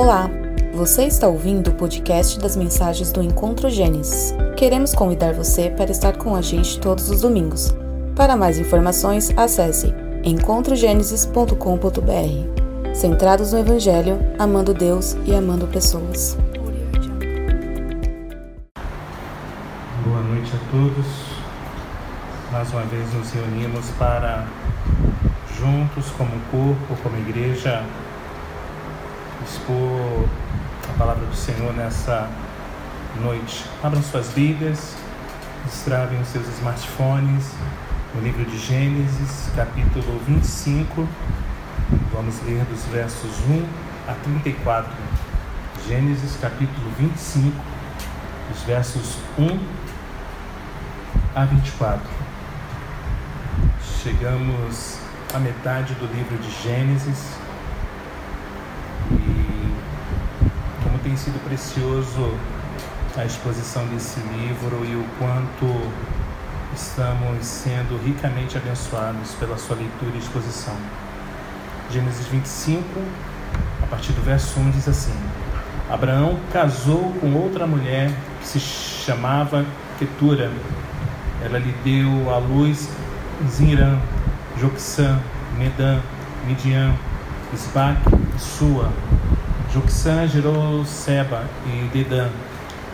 Olá, você está ouvindo o podcast das mensagens do Encontro Gênesis. Queremos convidar você para estar com a gente todos os domingos. Para mais informações, acesse encontrogenesis.com.br. Centrados no Evangelho, amando Deus e amando pessoas. Boa noite a todos. Mais uma vez nos reunimos para, juntos como corpo, como igreja, expor a palavra do Senhor nessa noite. Abram suas Bíblias, destravem os seus smartphones no livro de Gênesis, capítulo 25. Vamos ler dos versos 1 a 34. Gênesis, capítulo 25, dos versos 1 a 24. Chegamos à metade do livro de Gênesis tem sido precioso a exposição desse livro e o quanto estamos sendo ricamente abençoados pela sua leitura e exposição. Gênesis 25, a partir do verso 1, diz assim: Abraão casou com outra mulher que se chamava Ketura. Ela lhe deu à luz Zinrã, Joxã, Medã, Midian, Isbac e Sua. Joxã gerou Seba e Dedã.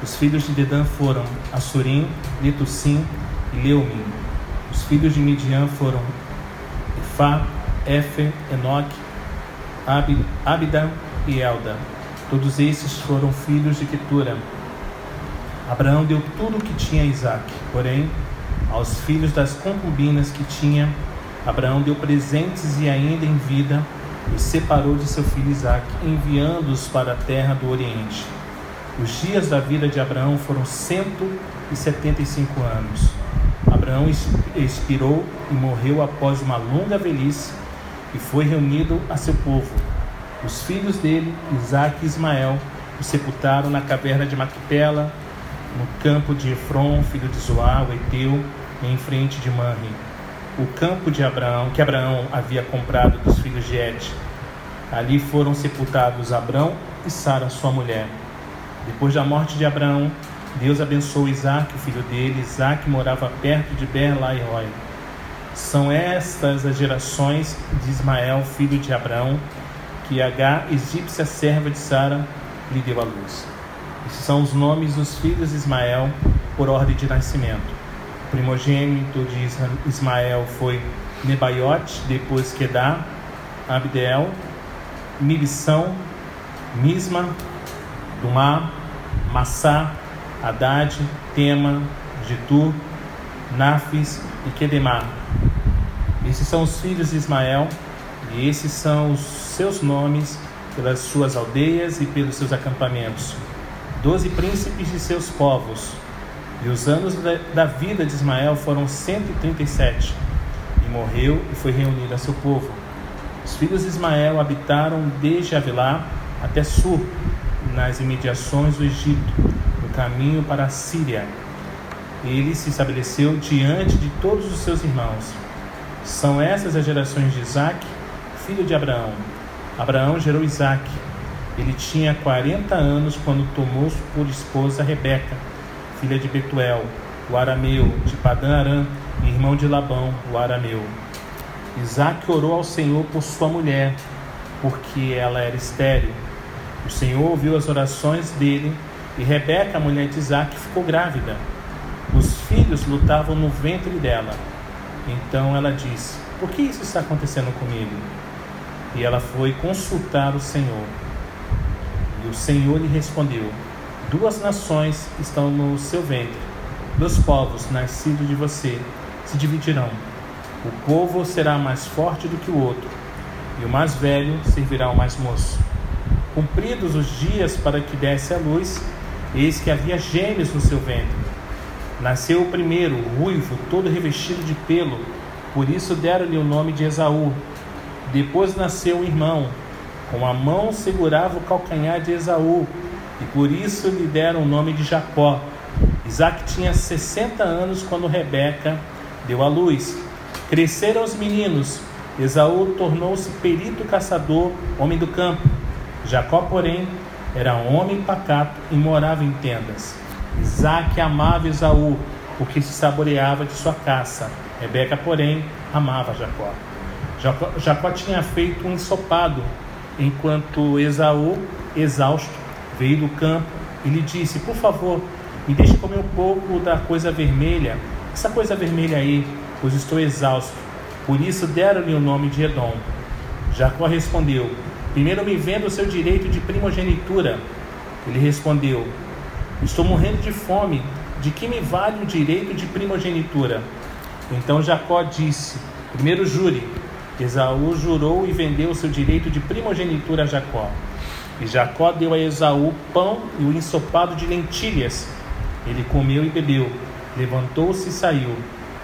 Os filhos de Dedã foram Assurim, Letussim e Leumim. Os filhos de Midian foram Ifá, Efer, Enoque, Ab, Abida e Elda. Todos esses foram filhos de Ketura. Abraão deu tudo o que tinha a Isaac, porém, aos filhos das concubinas que tinha, Abraão deu presentes e ainda em vida e separou de seu filho Isaque, enviando-os para a terra do Oriente. Os dias da vida de Abraão foram 175 anos. Abraão expirou e morreu após uma longa velhice e foi reunido a seu povo. Os filhos dele, Isaque e Ismael, o sepultaram na caverna de Maquipela, no campo de Efron, filho de Zoar, o Eteu, em frente de Manre o campo de Abraão, que Abraão havia comprado dos filhos de Et. Ali foram sepultados Abraão e Sara, sua mulher. Depois da morte de Abraão, Deus abençoou Isaac, o filho dele. Isaac morava perto de Berlairoi. São estas as gerações de Ismael, filho de Abraão, que H, egípcia serva de Sara, lhe deu à luz. Esses são os nomes dos filhos de Ismael por ordem de nascimento primogênito de Ismael foi Nebaiote, depois Kedar, Abdeel, Mibsão, Misma, Dumá, Massá, Haddad, Tema, Getur, Nafis e Kedemar. Esses são os filhos de Ismael e esses são os seus nomes pelas suas aldeias e pelos seus acampamentos. Doze príncipes de seus povos, e os anos da vida de Ismael foram 137, e morreu e foi reunido a seu povo. Os filhos de Ismael habitaram desde Avilá até Sur, nas imediações do Egito, no caminho para a Síria. Ele se estabeleceu diante de todos os seus irmãos. São essas as gerações de Isaac, filho de Abraão. Abraão gerou Isaac. Ele tinha 40 anos quando tomou por esposa Rebeca filha de Betuel, o arameu, de Padã Aram, irmão de Labão, o arameu. Isaac orou ao Senhor por sua mulher, porque ela era estéril. O Senhor ouviu as orações dele e Rebeca, a mulher de Isaac, ficou grávida. Os filhos lutavam no ventre dela. Então ela disse: Por que isso está acontecendo comigo? E ela foi consultar o Senhor. E o Senhor lhe respondeu: Duas nações estão no seu ventre, dois povos nascidos de você se dividirão. O povo será mais forte do que o outro, e o mais velho servirá ao mais moço. Cumpridos os dias para que desse a luz, eis que havia gêmeos no seu ventre. Nasceu o primeiro, ruivo, todo revestido de pelo, por isso deram-lhe o nome de Esaú. Depois nasceu o irmão, com a mão segurava o calcanhar de Esaú, e por isso lhe deram o nome de Jacó. Isaac tinha 60 anos quando Rebeca deu à luz. Cresceram os meninos. Esaú tornou-se perito caçador, homem do campo. Jacó, porém, era homem pacato e morava em tendas. Isaac amava Esaú, porque se saboreava de sua caça. Rebeca, porém, amava Jacó. Jacó, tinha feito um ensopado, enquanto Esaú, exausto, veio do campo e lhe disse: Por favor, me deixe comer um pouco da coisa vermelha, essa coisa vermelha aí, pois estou exausto. Por isso deram-lhe o nome de Edom. Jacó respondeu: Primeiro me venda o seu direito de primogenitura. Ele respondeu: Estou morrendo de fome. De que me vale o direito de primogenitura? Então Jacó disse: Primeiro jure. Esaú jurou e vendeu o seu direito de primogenitura a Jacó. E Jacó deu a Esaú pão e o ensopado de lentilhas. Ele comeu e bebeu, levantou-se e saiu.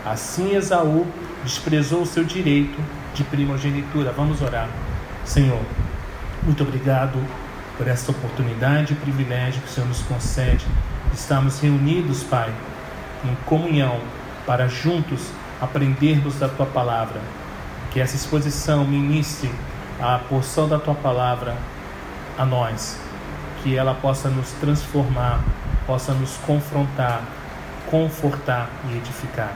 Assim Esaú desprezou o seu direito de primogenitura. Vamos orar. Senhor, muito obrigado por esta oportunidade e privilégio que o Senhor nos concede. Estamos reunidos, Pai, em comunhão para juntos aprendermos da tua palavra. Que essa exposição ministre a porção da tua palavra a nós, que ela possa nos transformar, possa nos confrontar, confortar e edificar.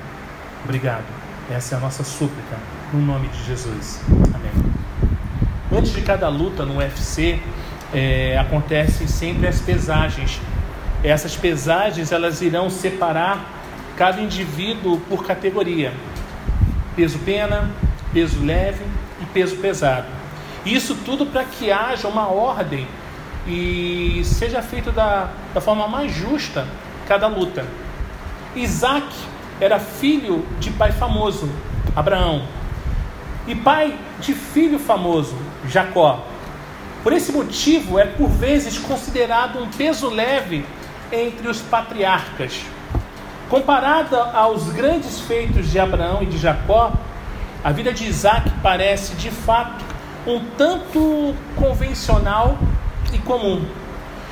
Obrigado. Essa é a nossa súplica, no nome de Jesus. Amém. Antes de cada luta no UFC, é, acontecem sempre as pesagens. Essas pesagens elas irão separar cada indivíduo por categoria: peso pena, peso leve e peso pesado. Isso tudo para que haja uma ordem e seja feito da, da forma mais justa cada luta. Isaac era filho de pai famoso, Abraão, e pai de filho famoso, Jacó. Por esse motivo, é por vezes considerado um peso leve entre os patriarcas. Comparada aos grandes feitos de Abraão e de Jacó, a vida de Isaac parece de fato um tanto convencional e comum.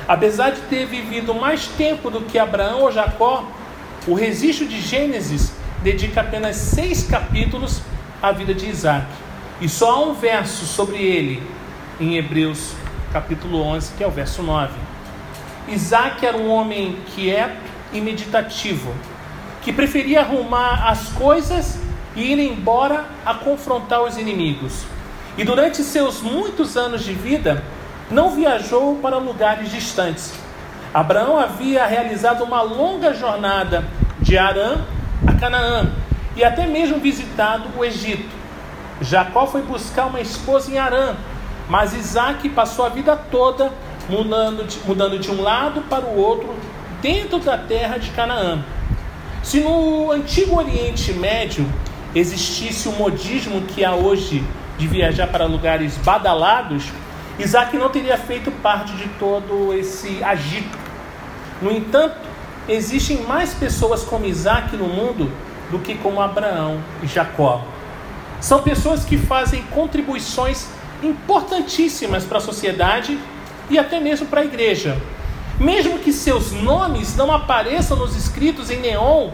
Apesar de ter vivido mais tempo do que Abraão ou Jacó, o registro de Gênesis dedica apenas seis capítulos à vida de Isaac. E só há um verso sobre ele em Hebreus capítulo 11, que é o verso 9. Isaac era um homem quieto e meditativo, que preferia arrumar as coisas e ir embora a confrontar os inimigos. E durante seus muitos anos de vida, não viajou para lugares distantes. Abraão havia realizado uma longa jornada de Arã a Canaã e até mesmo visitado o Egito. Jacó foi buscar uma esposa em Arã, mas Isaac passou a vida toda mudando de, mudando de um lado para o outro dentro da terra de Canaã. Se no antigo Oriente Médio existisse o modismo que há hoje de viajar para lugares badalados, Isaac não teria feito parte de todo esse agito. No entanto, existem mais pessoas como Isaac no mundo do que como Abraão e Jacó. São pessoas que fazem contribuições importantíssimas para a sociedade e até mesmo para a igreja. Mesmo que seus nomes não apareçam nos escritos em neon,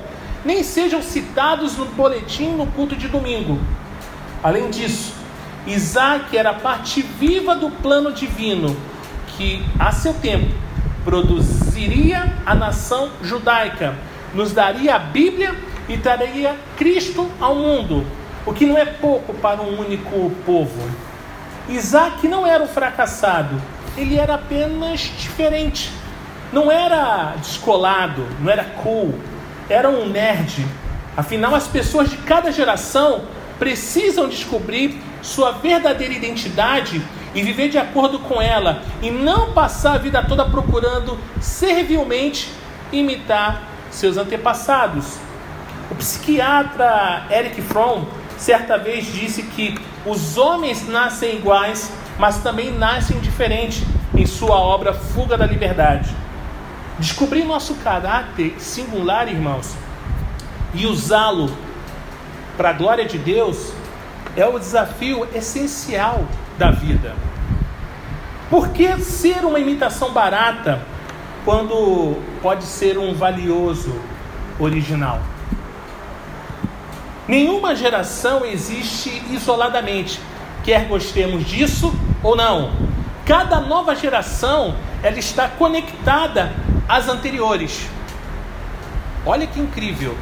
nem sejam citados no boletim no culto de domingo. Além disso, Isaac era parte viva do plano divino que, a seu tempo, produziria a nação judaica, nos daria a Bíblia e traria Cristo ao mundo, o que não é pouco para um único povo. Isaac não era um fracassado, ele era apenas diferente. Não era descolado, não era cool, era um nerd. Afinal, as pessoas de cada geração precisam descobrir sua verdadeira identidade e viver de acordo com ela, e não passar a vida toda procurando servilmente imitar seus antepassados. O psiquiatra Eric Fromm certa vez disse que os homens nascem iguais, mas também nascem diferentes em sua obra Fuga da Liberdade. Descobrir nosso caráter singular, irmãos, e usá-lo para a glória de Deus é o desafio essencial da vida. Por que ser uma imitação barata quando pode ser um valioso original? Nenhuma geração existe isoladamente, quer gostemos disso ou não. Cada nova geração, ela está conectada às anteriores. Olha que incrível.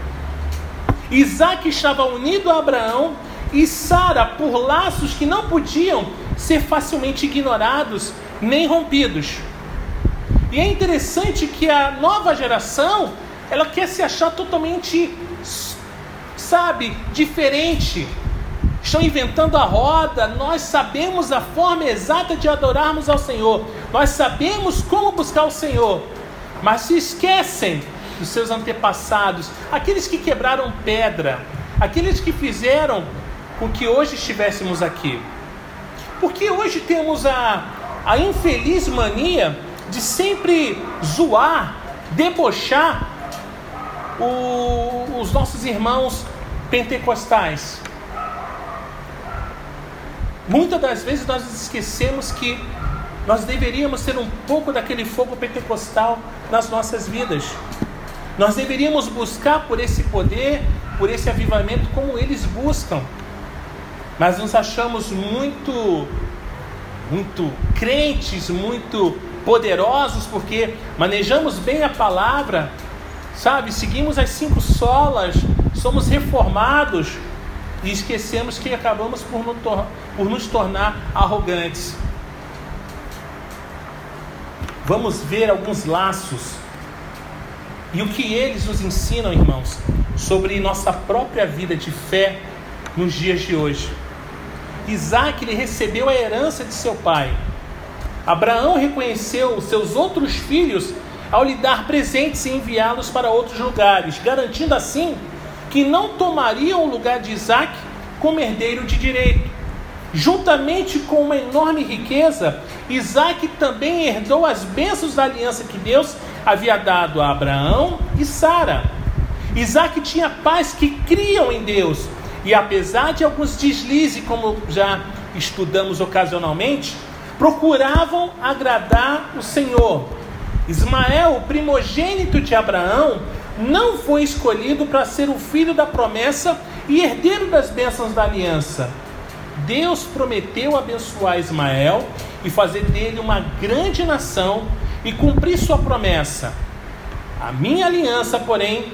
Isaac estava unido a Abraão e Sara por laços que não podiam ser facilmente ignorados nem rompidos. E é interessante que a nova geração, ela quer se achar totalmente, sabe, diferente. Estão inventando a roda, nós sabemos a forma exata de adorarmos ao Senhor. Nós sabemos como buscar o Senhor. Mas se esquecem dos seus antepassados, aqueles que quebraram pedra, aqueles que fizeram com que hoje estivéssemos aqui. Porque hoje temos a, a infeliz mania de sempre zoar, debochar o, os nossos irmãos pentecostais. Muitas das vezes nós esquecemos que nós deveríamos ter um pouco daquele fogo pentecostal nas nossas vidas. Nós deveríamos buscar por esse poder, por esse avivamento, como eles buscam. Mas nos achamos muito, muito crentes, muito poderosos, porque manejamos bem a palavra, sabe? Seguimos as cinco solas, somos reformados e esquecemos que acabamos por, por nos tornar arrogantes. Vamos ver alguns laços e o que eles nos ensinam, irmãos, sobre nossa própria vida de fé nos dias de hoje. Isaac ele recebeu a herança de seu pai. Abraão reconheceu seus outros filhos ao lhe dar presentes e enviá-los para outros lugares, garantindo assim que não tomariam o lugar de Isaac como herdeiro de direito. Juntamente com uma enorme riqueza, Isaac também herdou as bênçãos da aliança que Deus havia dado a Abraão e Sara. Isaac tinha pais que criam em Deus, e apesar de alguns deslizes, como já estudamos ocasionalmente, procuravam agradar o Senhor. Ismael, o primogênito de Abraão, não foi escolhido para ser o filho da promessa e herdeiro das bênçãos da aliança. Deus prometeu abençoar Ismael e fazer dele uma grande nação e cumprir sua promessa. A minha aliança, porém,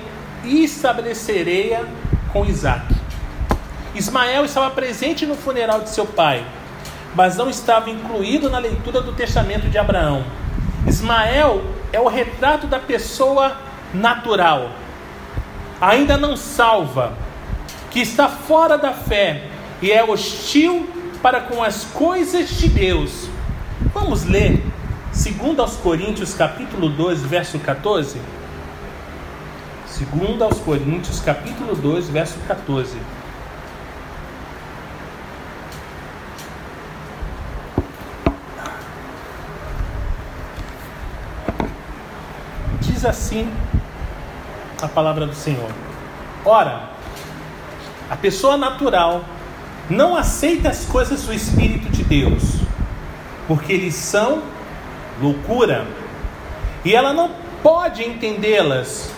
estabelecerei com Isaac. Ismael estava presente no funeral de seu pai, mas não estava incluído na leitura do testamento de Abraão. Ismael é o retrato da pessoa natural, ainda não salva, que está fora da fé e é hostil para com as coisas de Deus. Vamos ler 2 aos Coríntios, capítulo 2, verso 14. 2 aos Coríntios, capítulo 2, verso 14. Diz assim a palavra do Senhor: Ora, a pessoa natural não aceita as coisas do Espírito de Deus, porque eles são loucura. E ela não pode entendê-las,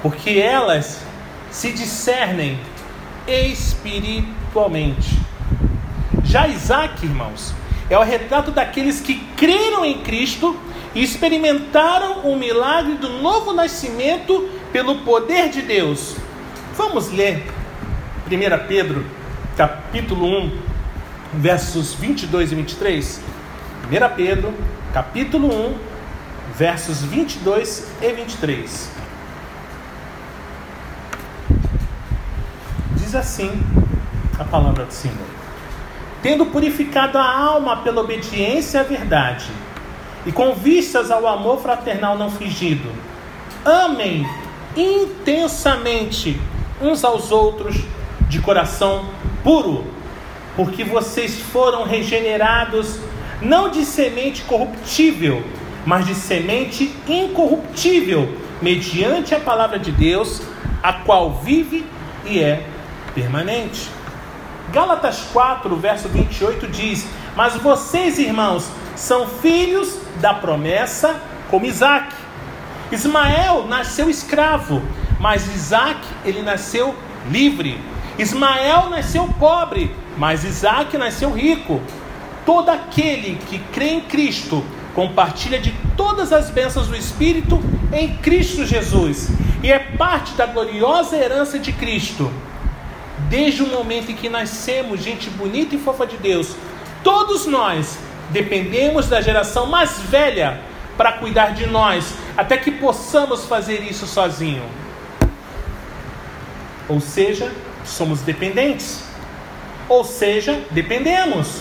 porque elas se discernem espiritualmente. Já Isaac, irmãos, é o retrato daqueles que creram em Cristo e experimentaram o milagre do novo nascimento pelo poder de Deus. Vamos ler 1 Pedro, capítulo 1, versos 22 e 23. 1 Pedro, capítulo 1, versos 22 e 23. Diz assim a palavra do Senhor: Tendo purificado a alma pela obediência à verdade, e com vistas ao amor fraternal não fingido, amem intensamente uns aos outros de coração puro, porque vocês foram regenerados não de semente corruptível, mas de semente incorruptível, mediante a palavra de Deus, a qual vive e é permanente. Gálatas 4, verso 28 diz: Mas vocês, irmãos, são filhos da promessa como Isaac. Ismael nasceu escravo, mas Isaac ele nasceu livre. Ismael nasceu pobre, mas Isaac nasceu rico. todo aquele que crê em Cristo compartilha de todas as bênçãos do Espírito em Cristo Jesus e é parte da gloriosa herança de Cristo. Desde o momento em que nascemos, gente bonita e fofa de Deus, todos nós dependemos da geração mais velha para cuidar de nós, até que possamos fazer isso sozinho. Ou seja, somos dependentes. Ou seja, dependemos.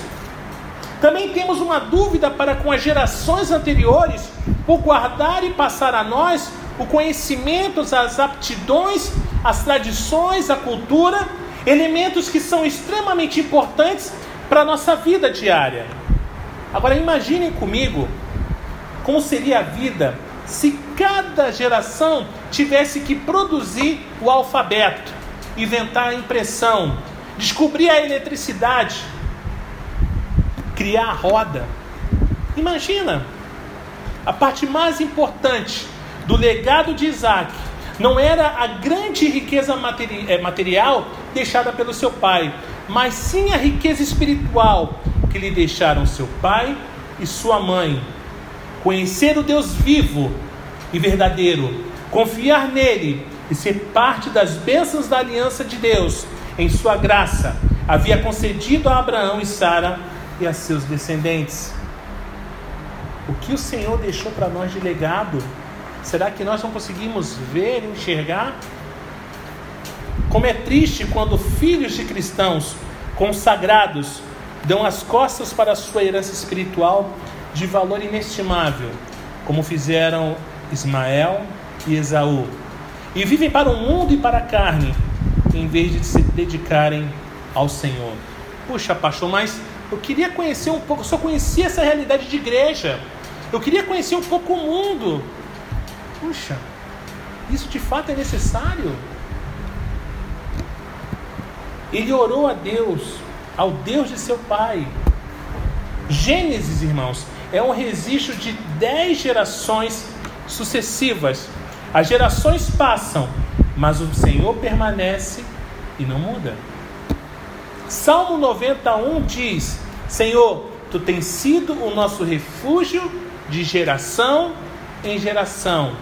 Também temos uma dúvida para com as gerações anteriores por guardar e passar a nós o conhecimento, as aptidões, as tradições, a cultura, elementos que são extremamente importantes para a nossa vida diária. Agora imaginem comigo como seria a vida se cada geração tivesse que produzir o alfabeto, inventar a impressão, descobrir a eletricidade, criar a roda. Imagina, a parte mais importante do legado de Isaac não era a grande riqueza eh, material deixada pelo seu pai, mas sim a riqueza espiritual que lhe deixaram seu pai e sua mãe. Conhecer o Deus vivo e verdadeiro, confiar nele e ser parte das bênçãos da aliança de Deus em sua graça, havia concedido a Abraão e Sara e a seus descendentes. O que o Senhor deixou para nós de legado, será que nós não conseguimos ver e enxergar? Como é triste quando filhos de cristãos consagrados dão as costas para a sua herança espiritual de valor inestimável, como fizeram Ismael e Esaú, e vivem para o mundo e para a carne, em vez de se dedicarem ao Senhor. Puxa, pastor, mas eu queria conhecer um pouco, só conhecia essa realidade de igreja. Eu queria conhecer um pouco o mundo. Puxa, isso de fato é necessário? Ele orou a Deus, ao Deus de seu pai. Gênesis, irmãos, é um registro de dez gerações sucessivas. As gerações passam, mas o Senhor permanece e não muda. Salmo 91 diz: Senhor, tu tens sido o nosso refúgio de geração em geração.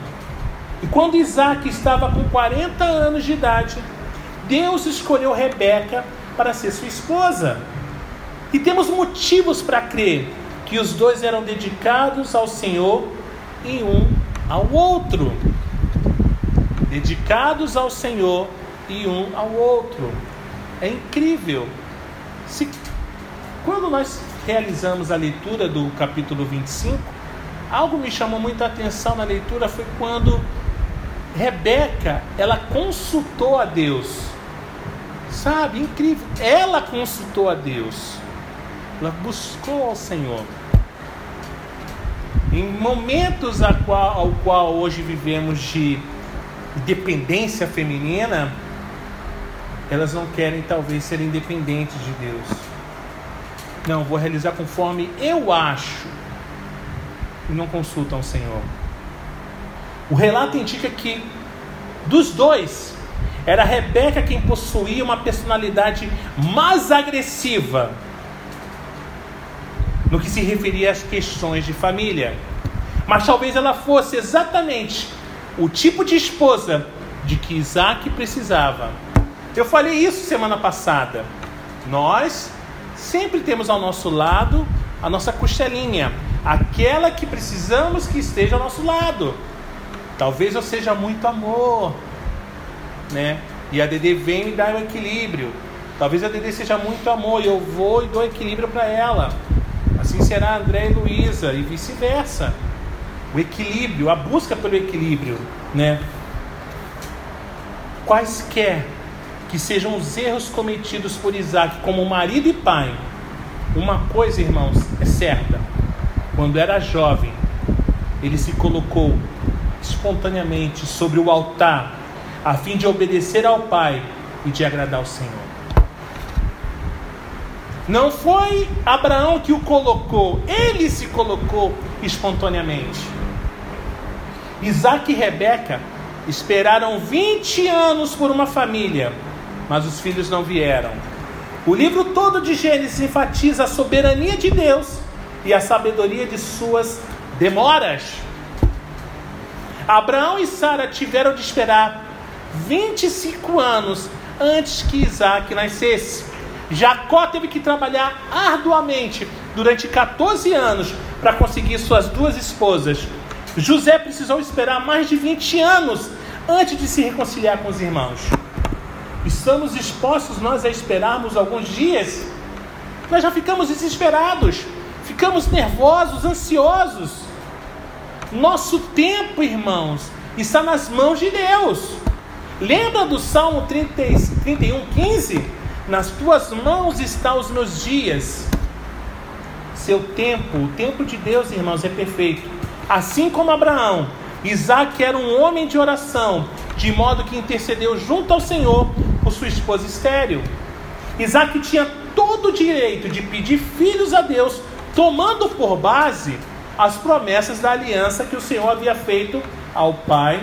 E quando Isaac estava com 40 anos de idade, Deus escolheu Rebeca para ser sua esposa. E temos motivos para crer que os dois eram dedicados ao Senhor e um ao outro. Dedicados ao Senhor e um ao outro. É incrível. Se, quando nós realizamos a leitura do capítulo 25, algo me chamou muita atenção na leitura foi quando Rebeca, ela consultou a Deus. Sabe, incrível. Ela consultou a Deus. Ela buscou ao Senhor. Em momentos a qual, ao qual hoje vivemos de dependência feminina, elas não querem talvez ser independentes de Deus. Não, vou realizar conforme eu acho. E não consultam o Senhor. O relato indica que dos dois, era Rebeca quem possuía uma personalidade mais agressiva no que se referia às questões de família. Mas talvez ela fosse exatamente o tipo de esposa de que Isaac precisava. Eu falei isso semana passada. Nós sempre temos ao nosso lado a nossa costelinha, aquela que precisamos que esteja ao nosso lado. Talvez eu seja muito amor, né? E a Dede vem me dar o equilíbrio. Talvez a Dede seja muito amor e eu vou e dou equilíbrio para ela. Assim será André e Luísa e vice-versa. O equilíbrio, a busca pelo equilíbrio, né? Quaisquer que sejam os erros cometidos por Isaac como marido e pai, uma coisa, irmãos, é certa. Quando era jovem, ele se colocou espontaneamente sobre o altar a fim de obedecer ao Pai e de agradar ao Senhor. Não foi Abraão que o colocou, ele se colocou espontaneamente. Isaac e Rebeca esperaram 20 anos por uma família, mas os filhos não vieram. O livro todo de Gênesis enfatiza a soberania de Deus e a sabedoria de suas demoras. Abraão e Sara tiveram de esperar 25 anos antes que Isaac nascesse. Jacó teve que trabalhar arduamente durante 14 anos para conseguir suas duas esposas. José precisou esperar mais de 20 anos antes de se reconciliar com os irmãos. Estamos expostos nós a esperarmos alguns dias. Nós já ficamos desesperados, ficamos nervosos, ansiosos. Nosso tempo, irmãos, está nas mãos de Deus. Lembra do Salmo 30, 31, 15? Nas tuas mãos estão os meus dias. Seu tempo, o tempo de Deus, irmãos, é perfeito. Assim como Abraão, Isaac era um homem de oração, de modo que intercedeu junto ao Senhor por sua esposa estéril. Isaac tinha todo o direito de pedir filhos a Deus, tomando por base as promessas da aliança que o Senhor havia feito ao pai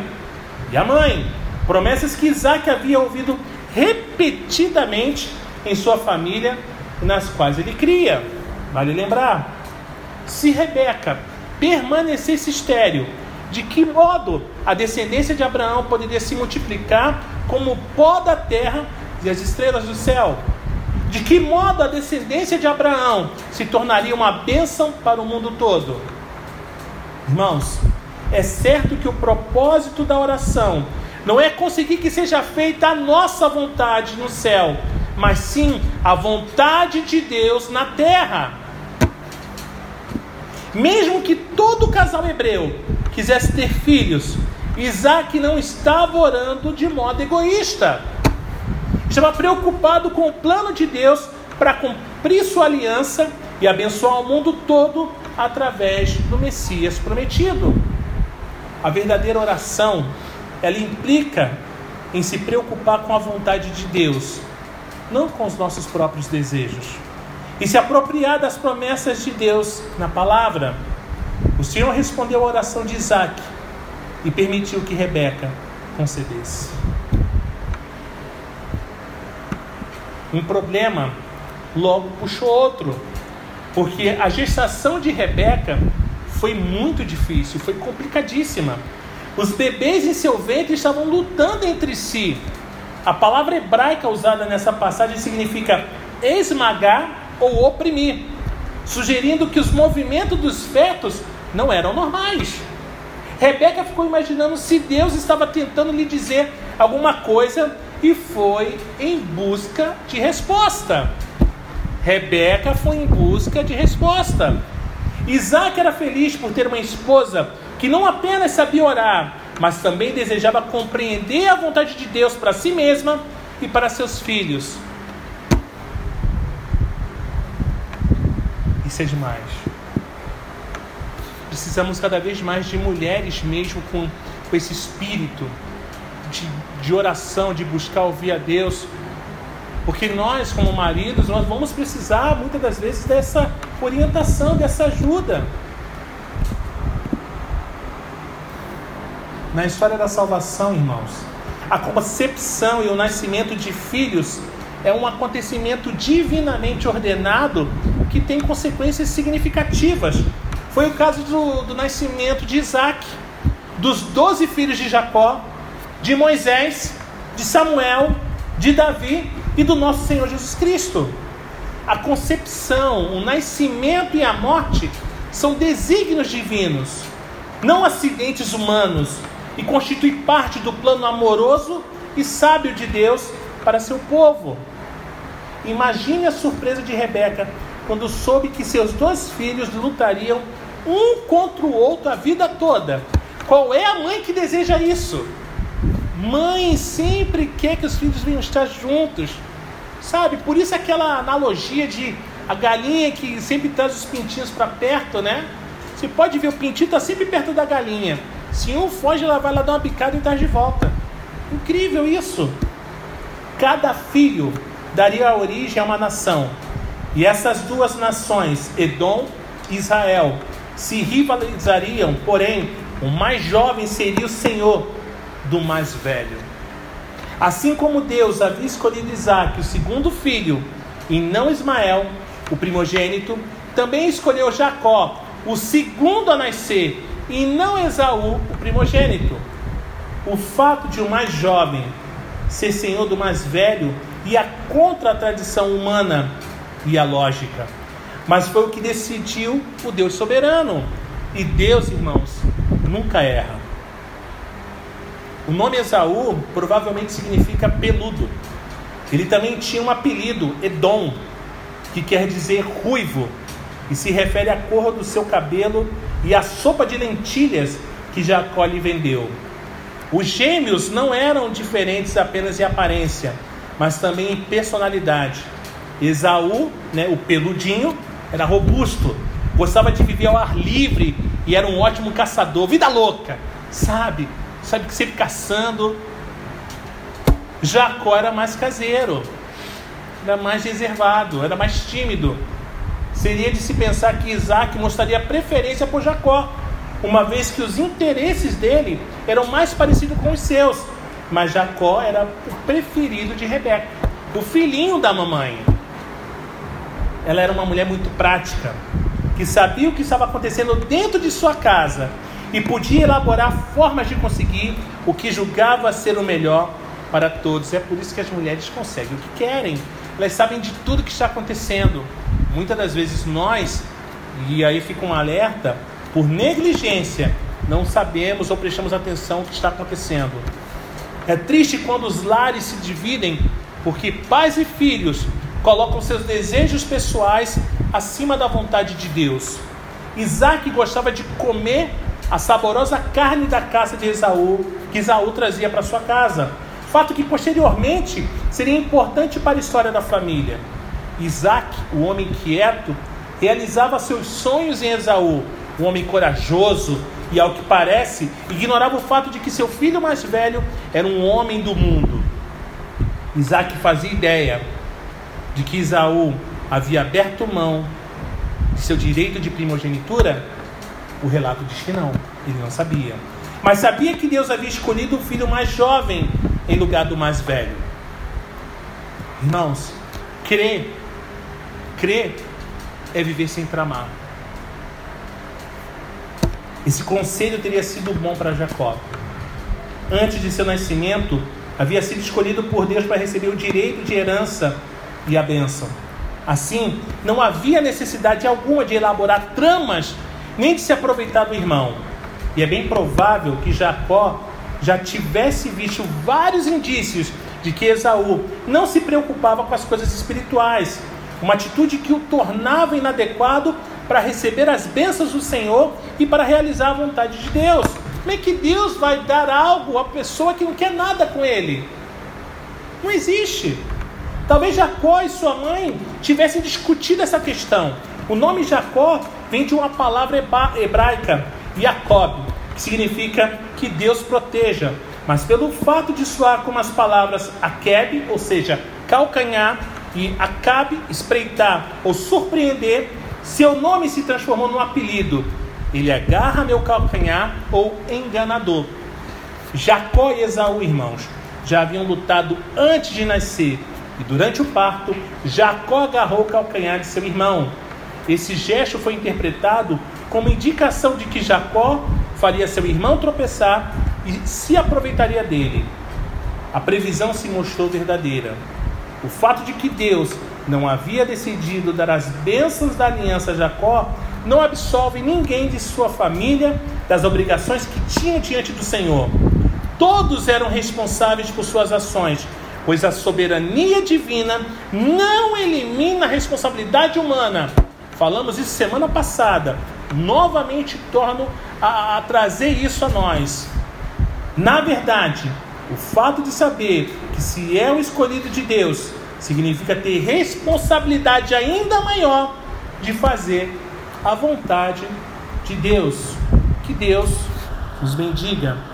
e à mãe. Promessas que Isaac havia ouvido repetidamente em sua família, nas quais ele cria. Vale lembrar: se Rebeca permanecesse estéril, de que modo a descendência de Abraão poderia se multiplicar como o pó da terra e as estrelas do céu? De que modo a descendência de Abraão se tornaria uma bênção para o mundo todo? Irmãos, é certo que o propósito da oração não é conseguir que seja feita a nossa vontade no céu, mas sim a vontade de Deus na terra. Mesmo que todo casal hebreu quisesse ter filhos, Isaac não estava orando de modo egoísta. Estava preocupado com o plano de Deus para cumprir sua aliança e abençoar o mundo todo através do Messias prometido. A verdadeira oração ela implica em se preocupar com a vontade de Deus, não com os nossos próprios desejos, e se apropriar das promessas de Deus na palavra. O Senhor respondeu à oração de Isaac e permitiu que Rebeca concedesse. Um problema logo puxou outro, porque a gestação de Rebeca foi muito difícil, foi complicadíssima. Os bebês em seu ventre estavam lutando entre si. A palavra hebraica usada nessa passagem significa esmagar ou oprimir, sugerindo que os movimentos dos fetos não eram normais. Rebeca ficou imaginando se Deus estava tentando lhe dizer alguma coisa e foi em busca de resposta. Rebeca foi em busca de resposta. Isaac era feliz por ter uma esposa que não apenas sabia orar, mas também desejava compreender a vontade de Deus para si mesma e para seus filhos. Isso é demais. Precisamos cada vez mais de mulheres mesmo com, com esse espírito de, de oração, de buscar ouvir a Deus. Porque nós, como maridos, nós vamos precisar muitas das vezes dessa orientação, dessa ajuda. Na história da salvação, irmãos, a concepção e o nascimento de filhos é um acontecimento divinamente ordenado que tem consequências significativas. Foi o caso do, do nascimento de Isaac, dos doze filhos de Jacó, de Moisés, de Samuel, de Davi e do nosso Senhor Jesus Cristo. A concepção, o nascimento e a morte são desígnios divinos, não acidentes humanos, e constitui parte do plano amoroso e sábio de Deus para seu povo. Imagine a surpresa de Rebeca quando soube que seus dois filhos lutariam um contra o outro a vida toda. Qual é a mãe que deseja isso? Mãe sempre quer que os filhos venham estar juntos. Sabe? Por isso aquela analogia de a galinha que sempre traz os pintinhos para perto, né? Você pode ver o pintinho está sempre perto da galinha. Se um foge, ela vai lá dar uma picada e traz de volta. Incrível isso. Cada filho daria origem a uma nação. E essas duas nações, Edom e Israel, se rivalizariam, porém, o mais jovem seria o senhor do mais velho. Assim como Deus havia escolhido Isaac, o segundo filho, e não Ismael, o primogênito, também escolheu Jacó, o segundo a nascer, e não Esaú, o primogênito. O fato de o mais jovem ser senhor do mais velho ia contra a tradição humana e a lógica. Mas foi o que decidiu o Deus soberano. E Deus, irmãos, nunca erra. O nome Esaú provavelmente significa peludo. Ele também tinha um apelido, Edom, que quer dizer ruivo, e se refere à cor do seu cabelo e à sopa de lentilhas que Jacó lhe vendeu. Os gêmeos não eram diferentes apenas em aparência, mas também em personalidade. Esaú, né, o peludinho, era robusto, gostava de viver ao ar livre e era um ótimo caçador, vida louca, sabe? Sabe que sempre caçando. Jacó era mais caseiro, era mais reservado, era mais tímido. Seria de se pensar que Isaac mostraria preferência por Jacó, uma vez que os interesses dele eram mais parecidos com os seus. Mas Jacó era o preferido de Rebeca, o filhinho da mamãe. Ela era uma mulher muito prática, que sabia o que estava acontecendo dentro de sua casa e podia elaborar formas de conseguir o que julgava ser o melhor para todos. É por isso que as mulheres conseguem o que querem. Elas sabem de tudo que está acontecendo. Muitas das vezes nós, e aí fica um alerta, por negligência, não sabemos ou prestamos atenção ao que está acontecendo. É triste quando os lares se dividem porque pais e filhos colocam seus desejos pessoais acima da vontade de Deus. Isaac gostava de comer a saborosa carne da caça de Esaú, que Esaú trazia para sua casa. Fato que posteriormente seria importante para a história da família. Isaac, o homem quieto, realizava seus sonhos em Esaú, um homem corajoso e, ao que parece, ignorava o fato de que seu filho mais velho era um homem do mundo. Isaac fazia ideia de que Esaú havia aberto mão de seu direito de primogenitura o relato diz que não, ele não sabia. Mas sabia que Deus havia escolhido o filho mais jovem em lugar do mais velho. Irmãos, crer, crer é viver sem tramar. Esse conselho teria sido bom para Jacó. Antes de seu nascimento, havia sido escolhido por Deus para receber o direito de herança e a bênção. Assim, não havia necessidade alguma de elaborar tramas nem de se aproveitar do irmão. E é bem provável que Jacó já tivesse visto vários indícios de que Esaú não se preocupava com as coisas espirituais, uma atitude que o tornava inadequado para receber as bênçãos do Senhor e para realizar a vontade de Deus. Como é que Deus vai dar algo à pessoa que não quer nada com ele? Não existe. Talvez Jacó e sua mãe tivessem discutido essa questão. O nome Jacó vem de uma palavra hebraica, Jacob, que significa que Deus proteja. Mas pelo fato de soar como as palavras Akeb, ou seja, calcanhar, e Acabe, espreitar ou surpreender, seu nome se transformou num apelido. Ele agarra meu calcanhar ou enganador. Jacó e Esaú, irmãos, já haviam lutado antes de nascer. E durante o parto, Jacó agarrou o calcanhar de seu irmão. Esse gesto foi interpretado como indicação de que Jacó faria seu irmão tropeçar e se aproveitaria dele. A previsão se mostrou verdadeira. O fato de que Deus não havia decidido dar as bênçãos da aliança a Jacó não absolve ninguém de sua família das obrigações que tinha diante do Senhor. Todos eram responsáveis por suas ações, pois a soberania divina não elimina a responsabilidade humana. Falamos isso semana passada. Novamente torno a, a trazer isso a nós. Na verdade, o fato de saber que se é o escolhido de Deus significa ter responsabilidade ainda maior de fazer a vontade de Deus. Que Deus nos bendiga.